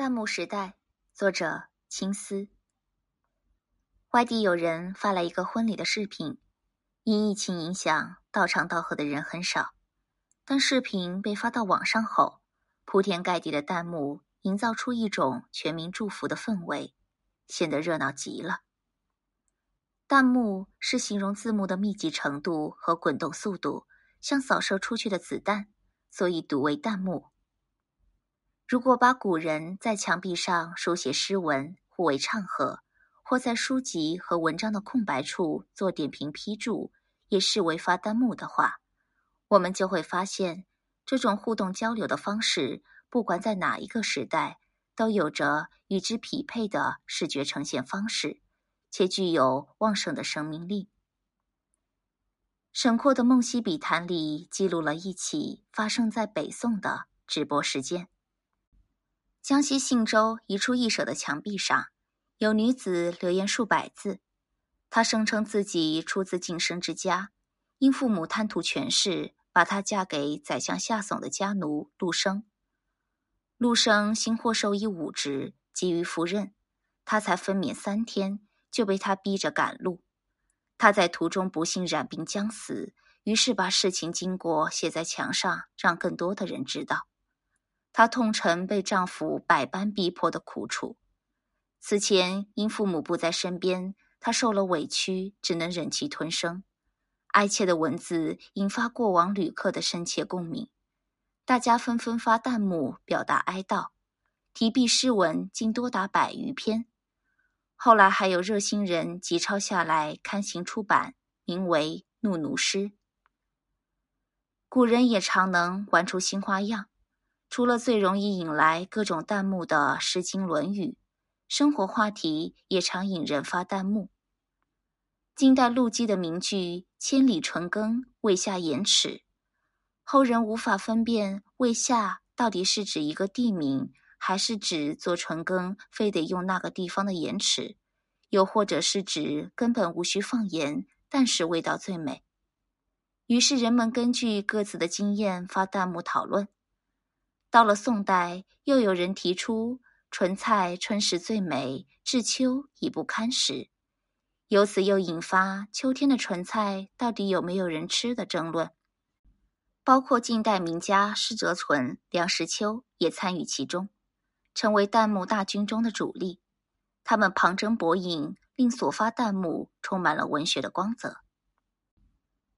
弹幕时代，作者青丝。外地有人发来一个婚礼的视频，因疫情影响，到场道贺的人很少。当视频被发到网上后，铺天盖地的弹幕营造出一种全民祝福的氛围，显得热闹极了。弹幕是形容字幕的密集程度和滚动速度，像扫射出去的子弹，所以读为弹幕。如果把古人在墙壁上书写诗文互为唱和，或在书籍和文章的空白处做点评批注，也视为发弹幕的话，我们就会发现，这种互动交流的方式，不管在哪一个时代，都有着与之匹配的视觉呈现方式，且具有旺盛的生命力。沈括的《梦溪笔谈》里记录了一起发生在北宋的直播事件。江西信州一处义舍的墙壁上，有女子留言数百字。她声称自己出自晋升之家，因父母贪图权势，把她嫁给宰相夏竦的家奴陆生。陆生新获授以武职，急于赴任，他才分娩三天，就被他逼着赶路。他在途中不幸染病将死，于是把事情经过写在墙上，让更多的人知道。她痛陈被丈夫百般逼迫的苦楚。此前因父母不在身边，她受了委屈，只能忍气吞声。哀切的文字引发过往旅客的深切共鸣，大家纷纷发弹幕表达哀悼。提笔诗文竟多达百余篇。后来还有热心人集抄下来刊行出版，名为《怒奴诗》。古人也常能玩出新花样。除了最容易引来各种弹幕的《诗经》《论语》，生活话题也常引人发弹幕。晋代陆机的名句“千里纯耕，未下盐池”，后人无法分辨“未下”到底是指一个地名，还是指做纯耕非得用那个地方的盐池，又或者是指根本无需放盐，但是味道最美。于是人们根据各自的经验发弹幕讨论。到了宋代，又有人提出“纯菜春时最美，至秋已不堪食”，由此又引发秋天的纯菜到底有没有人吃的争论。包括近代名家施哲存、梁实秋也参与其中，成为弹幕大军中的主力。他们旁征博引，令所发弹幕充满了文学的光泽。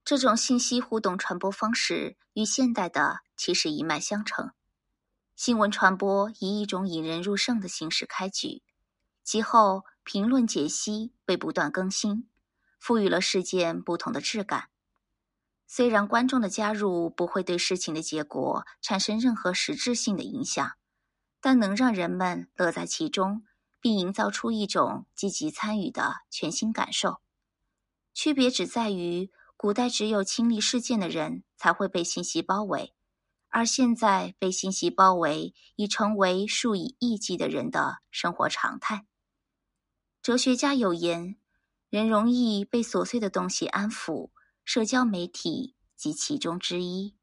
这种信息互动传播方式与现代的其实一脉相承。新闻传播以一种引人入胜的形式开局，其后评论解析被不断更新，赋予了事件不同的质感。虽然观众的加入不会对事情的结果产生任何实质性的影响，但能让人们乐在其中，并营造出一种积极参与的全新感受。区别只在于，古代只有亲历事件的人才会被信息包围。而现在被信息包围，已成为数以亿计的人的生活常态。哲学家有言：“人容易被琐碎的东西安抚，社交媒体及其中之一。”